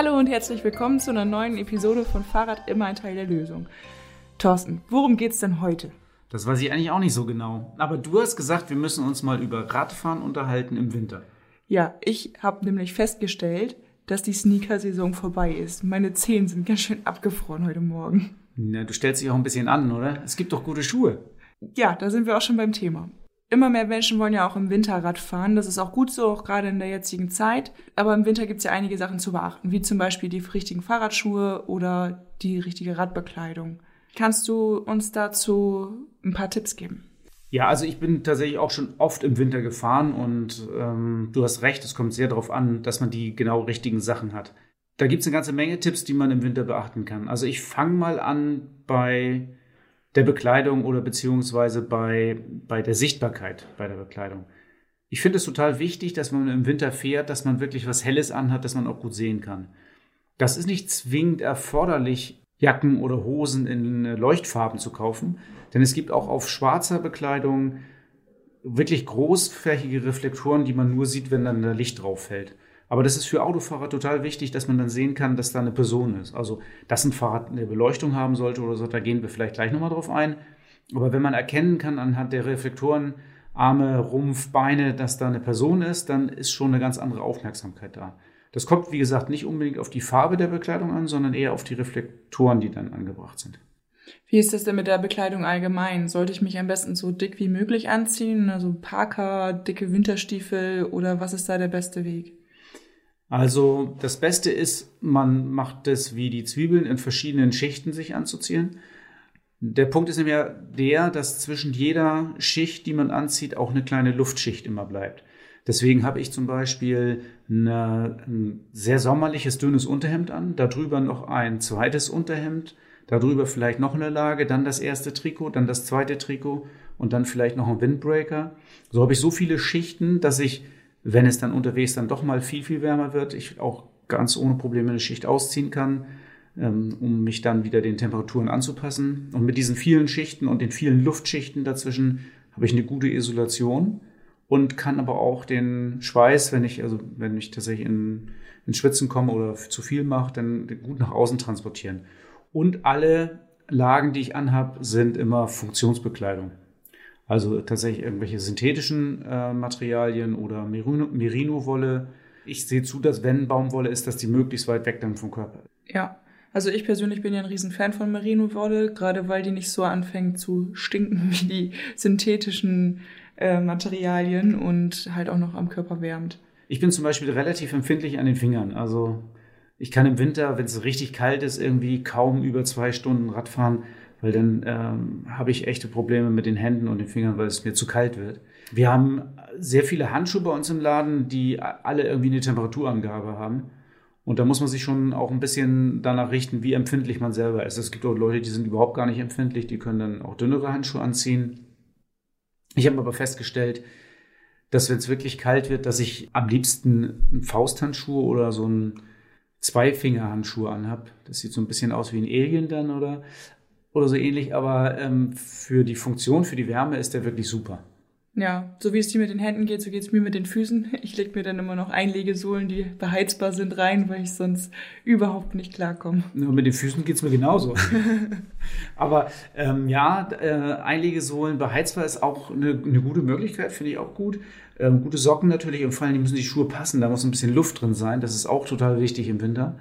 Hallo und herzlich willkommen zu einer neuen Episode von Fahrrad immer ein Teil der Lösung. Thorsten, worum geht's denn heute? Das weiß ich eigentlich auch nicht so genau. Aber du hast gesagt, wir müssen uns mal über Radfahren unterhalten im Winter. Ja, ich habe nämlich festgestellt, dass die Sneaker-Saison vorbei ist. Meine Zehen sind ganz schön abgefroren heute Morgen. Na, du stellst dich auch ein bisschen an, oder? Es gibt doch gute Schuhe. Ja, da sind wir auch schon beim Thema. Immer mehr Menschen wollen ja auch im Winter Rad fahren. Das ist auch gut so, auch gerade in der jetzigen Zeit. Aber im Winter gibt es ja einige Sachen zu beachten, wie zum Beispiel die richtigen Fahrradschuhe oder die richtige Radbekleidung. Kannst du uns dazu ein paar Tipps geben? Ja, also ich bin tatsächlich auch schon oft im Winter gefahren und ähm, du hast recht, es kommt sehr darauf an, dass man die genau richtigen Sachen hat. Da gibt es eine ganze Menge Tipps, die man im Winter beachten kann. Also ich fange mal an bei der Bekleidung oder beziehungsweise bei, bei der Sichtbarkeit bei der Bekleidung. Ich finde es total wichtig, dass man im Winter fährt, dass man wirklich was Helles anhat, dass man auch gut sehen kann. Das ist nicht zwingend erforderlich, Jacken oder Hosen in Leuchtfarben zu kaufen, denn es gibt auch auf schwarzer Bekleidung wirklich großflächige Reflektoren, die man nur sieht, wenn dann da Licht drauf fällt. Aber das ist für Autofahrer total wichtig, dass man dann sehen kann, dass da eine Person ist. Also, dass ein Fahrrad eine Beleuchtung haben sollte oder so, da gehen wir vielleicht gleich nochmal drauf ein. Aber wenn man erkennen kann anhand der Reflektoren, Arme, Rumpf, Beine, dass da eine Person ist, dann ist schon eine ganz andere Aufmerksamkeit da. Das kommt, wie gesagt, nicht unbedingt auf die Farbe der Bekleidung an, sondern eher auf die Reflektoren, die dann angebracht sind. Wie ist das denn mit der Bekleidung allgemein? Sollte ich mich am besten so dick wie möglich anziehen? Also Parker, dicke Winterstiefel oder was ist da der beste Weg? Also das Beste ist, man macht es wie die Zwiebeln in verschiedenen Schichten sich anzuziehen. Der Punkt ist nämlich der, dass zwischen jeder Schicht, die man anzieht, auch eine kleine Luftschicht immer bleibt. Deswegen habe ich zum Beispiel eine, ein sehr sommerliches, dünnes Unterhemd an, darüber noch ein zweites Unterhemd, darüber vielleicht noch eine Lage, dann das erste Trikot, dann das zweite Trikot und dann vielleicht noch ein Windbreaker. So habe ich so viele Schichten, dass ich wenn es dann unterwegs dann doch mal viel, viel wärmer wird, ich auch ganz ohne Probleme eine Schicht ausziehen kann, ähm, um mich dann wieder den Temperaturen anzupassen. Und mit diesen vielen Schichten und den vielen Luftschichten dazwischen habe ich eine gute Isolation und kann aber auch den Schweiß, wenn ich, also wenn ich tatsächlich in, ins Schwitzen komme oder zu viel mache, dann gut nach außen transportieren. Und alle Lagen, die ich anhab, sind immer Funktionsbekleidung. Also tatsächlich irgendwelche synthetischen äh, Materialien oder Merino-Wolle. Ich sehe zu, dass wenn Baumwolle ist, dass die möglichst weit weg dann vom Körper ist. Ja, also ich persönlich bin ja ein Riesenfan von Merino-Wolle, gerade weil die nicht so anfängt zu stinken wie die synthetischen äh, Materialien und halt auch noch am Körper wärmt. Ich bin zum Beispiel relativ empfindlich an den Fingern. Also ich kann im Winter, wenn es richtig kalt ist, irgendwie kaum über zwei Stunden Radfahren weil dann ähm, habe ich echte Probleme mit den Händen und den Fingern, weil es mir zu kalt wird. Wir haben sehr viele Handschuhe bei uns im Laden, die alle irgendwie eine Temperaturangabe haben. Und da muss man sich schon auch ein bisschen danach richten, wie empfindlich man selber ist. Es gibt auch Leute, die sind überhaupt gar nicht empfindlich, die können dann auch dünnere Handschuhe anziehen. Ich habe aber festgestellt, dass wenn es wirklich kalt wird, dass ich am liebsten einen Fausthandschuh oder so einen Zweifingerhandschuh anhab. Das sieht so ein bisschen aus wie ein Alien dann, oder? Oder so ähnlich, aber ähm, für die Funktion, für die Wärme ist der wirklich super. Ja, so wie es dir mit den Händen geht, so geht es mir mit den Füßen. Ich lege mir dann immer noch Einlegesohlen, die beheizbar sind, rein, weil ich sonst überhaupt nicht klarkomme. Ja, mit den Füßen geht es mir genauso. Aber ähm, ja, äh, Einlegesohlen beheizbar ist auch eine, eine gute Möglichkeit, finde ich auch gut. Ähm, gute Socken natürlich und vor allem müssen die Schuhe passen, da muss ein bisschen Luft drin sein. Das ist auch total wichtig im Winter.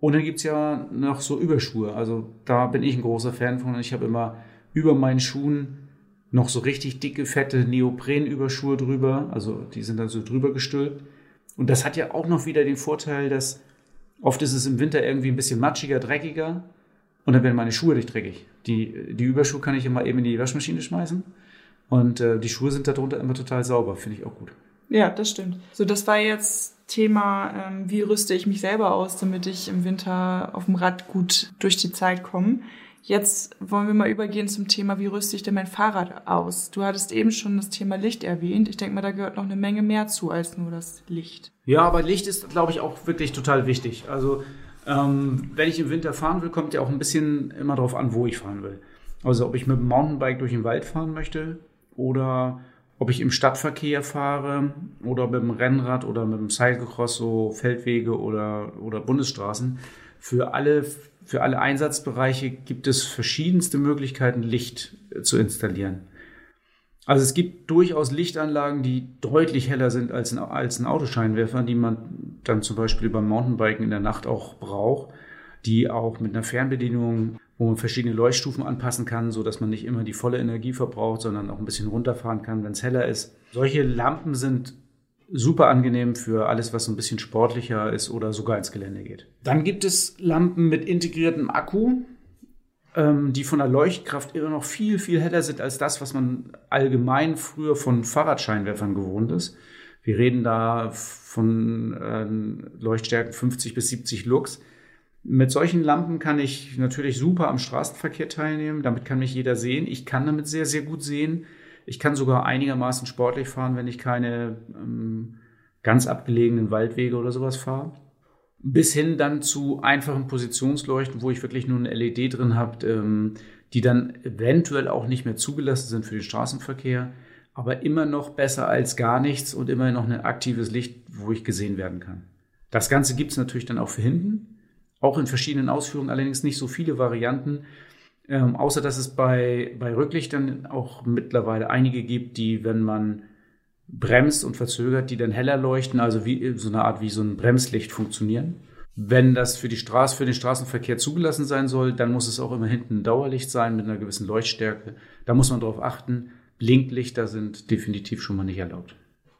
Und dann gibt's ja noch so Überschuhe. Also da bin ich ein großer Fan von. Ich habe immer über meinen Schuhen noch so richtig dicke, fette Neoprenüberschuhe drüber. Also die sind dann so drüber gestülpt. Und das hat ja auch noch wieder den Vorteil, dass oft ist es im Winter irgendwie ein bisschen matschiger, dreckiger. Und dann werden meine Schuhe nicht dreckig. Die, die Überschuhe kann ich immer eben in die Waschmaschine schmeißen. Und äh, die Schuhe sind darunter immer total sauber. Finde ich auch gut. Ja, das stimmt. So, das war jetzt Thema, ähm, wie rüste ich mich selber aus, damit ich im Winter auf dem Rad gut durch die Zeit komme. Jetzt wollen wir mal übergehen zum Thema, wie rüste ich denn mein Fahrrad aus? Du hattest eben schon das Thema Licht erwähnt. Ich denke mal, da gehört noch eine Menge mehr zu als nur das Licht. Ja, aber Licht ist, glaube ich, auch wirklich total wichtig. Also ähm, wenn ich im Winter fahren will, kommt ja auch ein bisschen immer darauf an, wo ich fahren will. Also ob ich mit dem Mountainbike durch den Wald fahren möchte oder ob ich im Stadtverkehr fahre oder mit dem Rennrad oder mit dem Cyclecross, so Feldwege oder, oder Bundesstraßen. Für alle, für alle Einsatzbereiche gibt es verschiedenste Möglichkeiten, Licht zu installieren. Also es gibt durchaus Lichtanlagen, die deutlich heller sind als ein, als ein Autoscheinwerfer, die man dann zum Beispiel beim Mountainbiken in der Nacht auch braucht, die auch mit einer Fernbedienung wo man verschiedene Leuchtstufen anpassen kann, so dass man nicht immer die volle Energie verbraucht, sondern auch ein bisschen runterfahren kann, wenn es heller ist. Solche Lampen sind super angenehm für alles, was so ein bisschen sportlicher ist oder sogar ins Gelände geht. Dann gibt es Lampen mit integriertem Akku, ähm, die von der Leuchtkraft immer noch viel, viel heller sind als das, was man allgemein früher von Fahrradscheinwerfern gewohnt ist. Wir reden da von äh, Leuchtstärken 50 bis 70 Lux. Mit solchen Lampen kann ich natürlich super am Straßenverkehr teilnehmen. Damit kann mich jeder sehen. Ich kann damit sehr, sehr gut sehen. Ich kann sogar einigermaßen sportlich fahren, wenn ich keine ähm, ganz abgelegenen Waldwege oder sowas fahre. Bis hin dann zu einfachen Positionsleuchten, wo ich wirklich nur eine LED drin habe, ähm, die dann eventuell auch nicht mehr zugelassen sind für den Straßenverkehr, aber immer noch besser als gar nichts und immer noch ein aktives Licht, wo ich gesehen werden kann. Das Ganze gibt es natürlich dann auch für hinten. Auch in verschiedenen Ausführungen, allerdings nicht so viele Varianten. Ähm, außer dass es bei, bei Rücklichtern auch mittlerweile einige gibt, die, wenn man bremst und verzögert, die dann heller leuchten, also wie so eine Art wie so ein Bremslicht funktionieren. Wenn das für die Straße, für den Straßenverkehr zugelassen sein soll, dann muss es auch immer hinten ein Dauerlicht sein mit einer gewissen Leuchtstärke. Da muss man darauf achten. Blinklichter sind definitiv schon mal nicht erlaubt.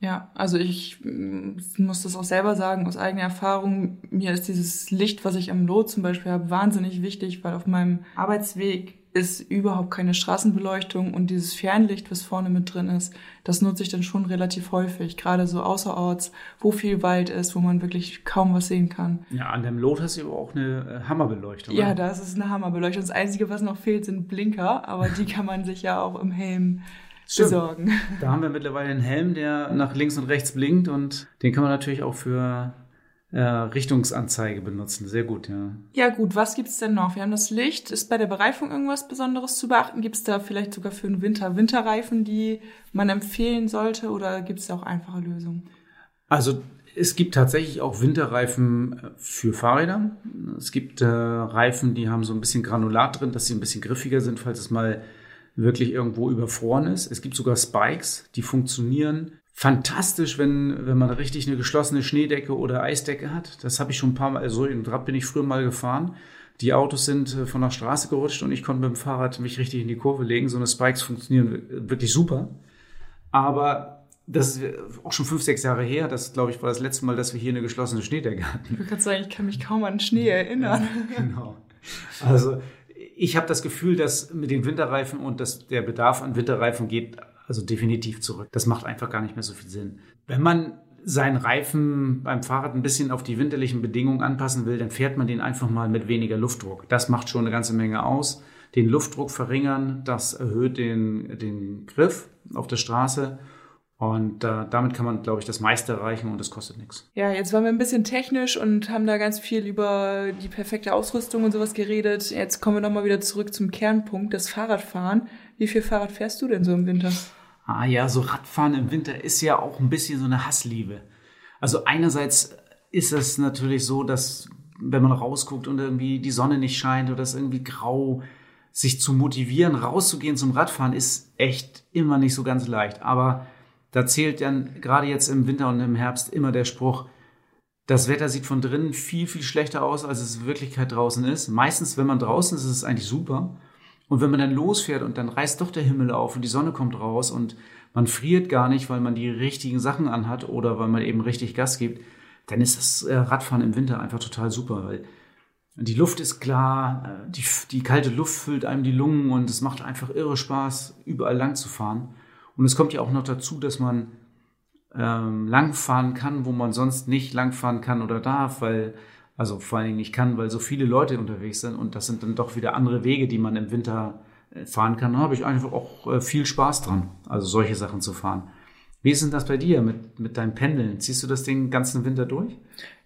Ja, also ich muss das auch selber sagen, aus eigener Erfahrung, mir ist dieses Licht, was ich am Lot zum Beispiel habe, wahnsinnig wichtig, weil auf meinem Arbeitsweg ist überhaupt keine Straßenbeleuchtung und dieses Fernlicht, was vorne mit drin ist, das nutze ich dann schon relativ häufig, gerade so außerorts, wo viel Wald ist, wo man wirklich kaum was sehen kann. Ja, an dem Lot hast du aber auch eine äh, Hammerbeleuchtung. Ja, da ist es eine Hammerbeleuchtung. Das Einzige, was noch fehlt, sind Blinker, aber die kann man sich ja auch im Helm Stimmt. besorgen. Da haben wir mittlerweile einen Helm, der nach links und rechts blinkt und den kann man natürlich auch für äh, Richtungsanzeige benutzen. Sehr gut, ja. Ja gut, was gibt's denn noch? Wir haben das Licht. Ist bei der Bereifung irgendwas Besonderes zu beachten? Gibt's da vielleicht sogar für den Winter Winterreifen, die man empfehlen sollte oder gibt's da auch einfache Lösungen? Also es gibt tatsächlich auch Winterreifen äh, für Fahrräder. Es gibt äh, Reifen, die haben so ein bisschen Granulat drin, dass sie ein bisschen griffiger sind, falls es mal wirklich irgendwo überfroren ist. Es gibt sogar Spikes, die funktionieren fantastisch, wenn, wenn man richtig eine geschlossene Schneedecke oder Eisdecke hat. Das habe ich schon ein paar Mal, also in Rad bin ich früher mal gefahren. Die Autos sind äh, von der Straße gerutscht und ich konnte mit dem Fahrrad mich richtig in die Kurve legen. So eine Spikes funktionieren wirklich super. Aber das ist auch schon fünf, sechs Jahre her. Das, glaube ich, war das letzte Mal, dass wir hier eine geschlossene Schneedecke hatten. Ich würde gerade sagen, ich kann mich kaum an Schnee erinnern. Ja, genau. Also ich habe das Gefühl, dass mit den Winterreifen und dass der Bedarf an Winterreifen geht also definitiv zurück. Das macht einfach gar nicht mehr so viel Sinn. Wenn man seinen Reifen beim Fahrrad ein bisschen auf die winterlichen Bedingungen anpassen will, dann fährt man den einfach mal mit weniger Luftdruck. Das macht schon eine ganze Menge aus. Den Luftdruck verringern, das erhöht den, den Griff auf der Straße und äh, damit kann man, glaube ich, das meiste erreichen und es kostet nichts. Ja, jetzt waren wir ein bisschen technisch und haben da ganz viel über die perfekte Ausrüstung und sowas geredet. Jetzt kommen wir nochmal wieder zurück zum Kernpunkt, das Fahrradfahren. Wie viel Fahrrad fährst du denn so im Winter? Ah ja, so Radfahren im Winter ist ja auch ein bisschen so eine Hassliebe. Also einerseits ist es natürlich so, dass wenn man rausguckt und irgendwie die Sonne nicht scheint oder es irgendwie grau, sich zu motivieren, rauszugehen zum Radfahren, ist echt immer nicht so ganz leicht. Aber da zählt dann gerade jetzt im Winter und im Herbst immer der Spruch, das Wetter sieht von drinnen viel, viel schlechter aus, als es in Wirklichkeit draußen ist. Meistens, wenn man draußen ist, ist es eigentlich super. Und wenn man dann losfährt und dann reißt doch der Himmel auf und die Sonne kommt raus und man friert gar nicht, weil man die richtigen Sachen anhat oder weil man eben richtig Gas gibt, dann ist das äh, Radfahren im Winter einfach total super, weil die Luft ist klar, äh, die, die kalte Luft füllt einem die Lungen und es macht einfach irre Spaß, überall lang zu fahren. Und es kommt ja auch noch dazu, dass man ähm, langfahren kann, wo man sonst nicht langfahren kann oder darf, weil, also vor allen Dingen nicht kann, weil so viele Leute unterwegs sind und das sind dann doch wieder andere Wege, die man im Winter äh, fahren kann. Da habe ich einfach auch äh, viel Spaß dran, also solche Sachen zu fahren. Wie ist denn das bei dir mit, mit deinem Pendeln? Ziehst du das den ganzen Winter durch?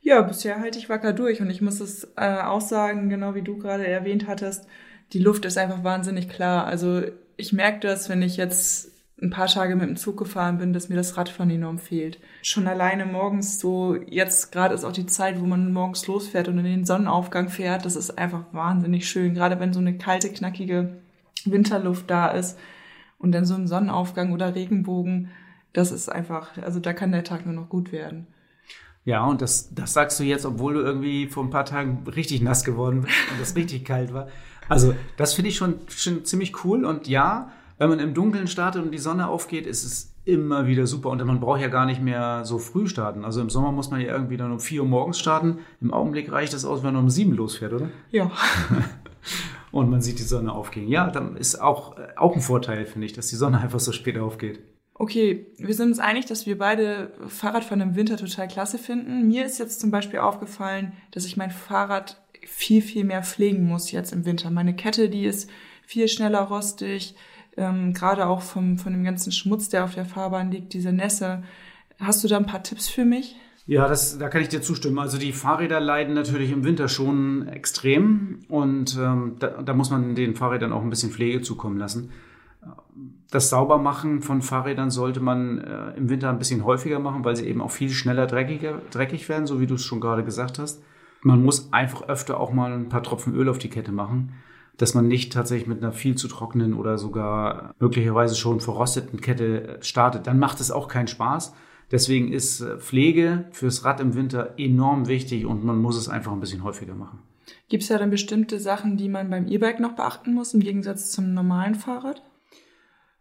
Ja, bisher halte ich wacker durch und ich muss es äh, auch sagen, genau wie du gerade erwähnt hattest, die Luft ist einfach wahnsinnig klar. Also ich merke das, wenn ich jetzt ein paar Tage mit dem Zug gefahren bin, dass mir das Radfahren enorm fehlt. Schon alleine morgens so, jetzt gerade ist auch die Zeit, wo man morgens losfährt und in den Sonnenaufgang fährt, das ist einfach wahnsinnig schön. Gerade wenn so eine kalte, knackige Winterluft da ist und dann so ein Sonnenaufgang oder Regenbogen, das ist einfach, also da kann der Tag nur noch gut werden. Ja, und das, das sagst du jetzt, obwohl du irgendwie vor ein paar Tagen richtig nass geworden bist und es richtig kalt war. Also, das finde ich schon, schon ziemlich cool. Und ja, wenn man im Dunkeln startet und die Sonne aufgeht, ist es immer wieder super. Und man braucht ja gar nicht mehr so früh starten. Also im Sommer muss man ja irgendwie dann um 4 Uhr morgens starten. Im Augenblick reicht das aus, wenn man um 7 losfährt, oder? Ja. und man sieht die Sonne aufgehen. Ja, dann ist auch, auch ein Vorteil, finde ich, dass die Sonne einfach so spät aufgeht. Okay, wir sind uns einig, dass wir beide Fahrradfahren im Winter total klasse finden. Mir ist jetzt zum Beispiel aufgefallen, dass ich mein Fahrrad viel, viel mehr pflegen muss jetzt im Winter. Meine Kette, die ist viel schneller rostig ähm, gerade auch vom, von dem ganzen Schmutz, der auf der Fahrbahn liegt, diese Nässe. Hast du da ein paar Tipps für mich? Ja, das, da kann ich dir zustimmen. Also die Fahrräder leiden natürlich im Winter schon extrem und ähm, da, da muss man den Fahrrädern auch ein bisschen Pflege zukommen lassen. Das Saubermachen von Fahrrädern sollte man äh, im Winter ein bisschen häufiger machen, weil sie eben auch viel schneller dreckiger, dreckig werden, so wie du es schon gerade gesagt hast. Man muss einfach öfter auch mal ein paar Tropfen Öl auf die Kette machen dass man nicht tatsächlich mit einer viel zu trockenen oder sogar möglicherweise schon verrosteten Kette startet. Dann macht es auch keinen Spaß. Deswegen ist äh, Pflege fürs Rad im Winter enorm wichtig und man muss es einfach ein bisschen häufiger machen. Gibt es da dann bestimmte Sachen, die man beim E-Bike noch beachten muss, im Gegensatz zum normalen Fahrrad?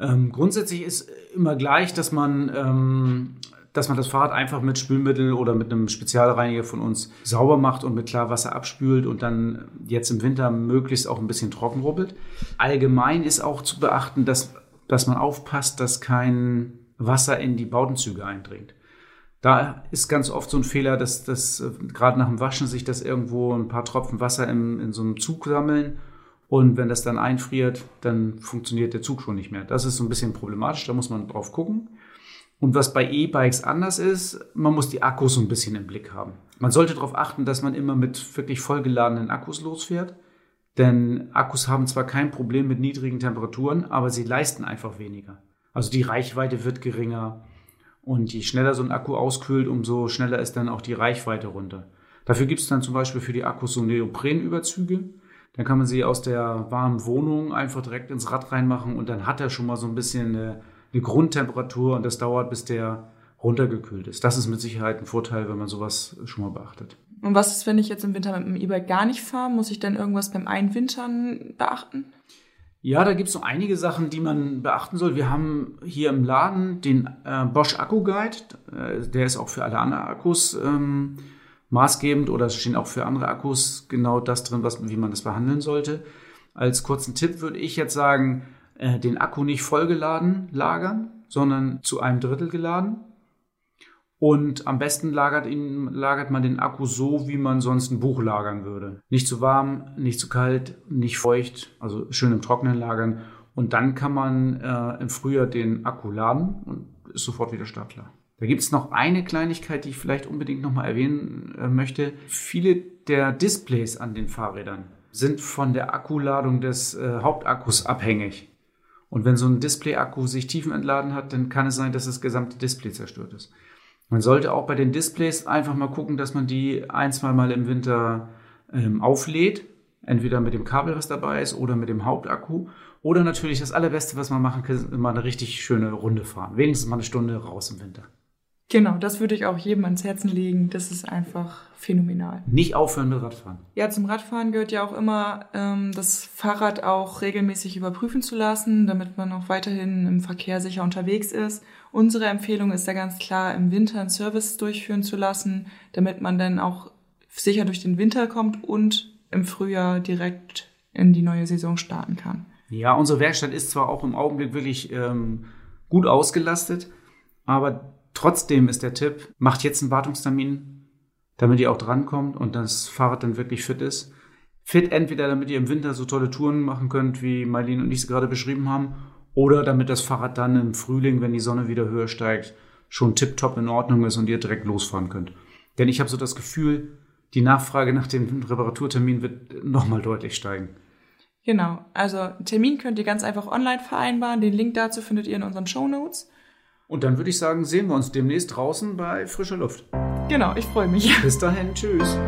Ähm, grundsätzlich ist immer gleich, dass man ähm, dass man das Fahrrad einfach mit Spülmittel oder mit einem Spezialreiniger von uns sauber macht und mit Klarwasser abspült und dann jetzt im Winter möglichst auch ein bisschen trocken rubbelt. Allgemein ist auch zu beachten, dass, dass man aufpasst, dass kein Wasser in die Bautenzüge eindringt. Da ist ganz oft so ein Fehler, dass, dass äh, gerade nach dem Waschen sich das irgendwo ein paar Tropfen Wasser im, in so einem Zug sammeln und wenn das dann einfriert, dann funktioniert der Zug schon nicht mehr. Das ist so ein bisschen problematisch, da muss man drauf gucken. Und was bei E-Bikes anders ist, man muss die Akkus so ein bisschen im Blick haben. Man sollte darauf achten, dass man immer mit wirklich vollgeladenen Akkus losfährt. Denn Akkus haben zwar kein Problem mit niedrigen Temperaturen, aber sie leisten einfach weniger. Also die Reichweite wird geringer. Und je schneller so ein Akku auskühlt, umso schneller ist dann auch die Reichweite runter. Dafür gibt es dann zum Beispiel für die Akkus so Neoprenüberzüge. Dann kann man sie aus der warmen Wohnung einfach direkt ins Rad reinmachen und dann hat er schon mal so ein bisschen eine eine Grundtemperatur und das dauert, bis der runtergekühlt ist. Das ist mit Sicherheit ein Vorteil, wenn man sowas schon mal beachtet. Und was ist, wenn ich jetzt im Winter mit dem E-Bike gar nicht fahre? Muss ich dann irgendwas beim Einwintern beachten? Ja, da gibt es so einige Sachen, die man beachten soll. Wir haben hier im Laden den äh, Bosch Akku Guide. Äh, der ist auch für alle anderen Akkus ähm, maßgebend oder es stehen auch für andere Akkus genau das drin, was, wie man das behandeln sollte. Als kurzen Tipp würde ich jetzt sagen, äh, den Akku nicht vollgeladen lagern, sondern zu einem Drittel geladen. Und am besten lagert, ihn, lagert man den Akku so, wie man sonst ein Buch lagern würde. Nicht zu warm, nicht zu kalt, nicht feucht, also schön im Trockenen lagern. Und dann kann man äh, im Frühjahr den Akku laden und ist sofort wieder startklar. Da gibt es noch eine Kleinigkeit, die ich vielleicht unbedingt nochmal erwähnen äh, möchte. Viele der Displays an den Fahrrädern sind von der Akkuladung des äh, Hauptakkus abhängig. Und wenn so ein Display-Akku sich tiefenentladen hat, dann kann es sein, dass das gesamte Display zerstört ist. Man sollte auch bei den Displays einfach mal gucken, dass man die ein, zwei Mal im Winter ähm, auflädt. Entweder mit dem Kabel, was dabei ist, oder mit dem Hauptakku. Oder natürlich das Allerbeste, was man machen kann, ist mal eine richtig schöne Runde fahren. Wenigstens mal eine Stunde raus im Winter. Genau, das würde ich auch jedem ans Herzen legen. Das ist einfach phänomenal. Nicht aufhören mit Radfahren. Ja, zum Radfahren gehört ja auch immer, ähm, das Fahrrad auch regelmäßig überprüfen zu lassen, damit man auch weiterhin im Verkehr sicher unterwegs ist. Unsere Empfehlung ist ja ganz klar, im Winter einen Service durchführen zu lassen, damit man dann auch sicher durch den Winter kommt und im Frühjahr direkt in die neue Saison starten kann. Ja, unsere Werkstatt ist zwar auch im Augenblick wirklich ähm, gut ausgelastet, aber Trotzdem ist der Tipp, macht jetzt einen Wartungstermin, damit ihr auch drankommt und das Fahrrad dann wirklich fit ist. Fit entweder, damit ihr im Winter so tolle Touren machen könnt, wie Marlene und ich sie gerade beschrieben haben, oder damit das Fahrrad dann im Frühling, wenn die Sonne wieder höher steigt, schon tiptop in Ordnung ist und ihr direkt losfahren könnt. Denn ich habe so das Gefühl, die Nachfrage nach dem Reparaturtermin wird nochmal deutlich steigen. Genau, also Termin könnt ihr ganz einfach online vereinbaren. Den Link dazu findet ihr in unseren Show Notes. Und dann würde ich sagen, sehen wir uns demnächst draußen bei frischer Luft. Genau, ich freue mich. Bis dahin, tschüss.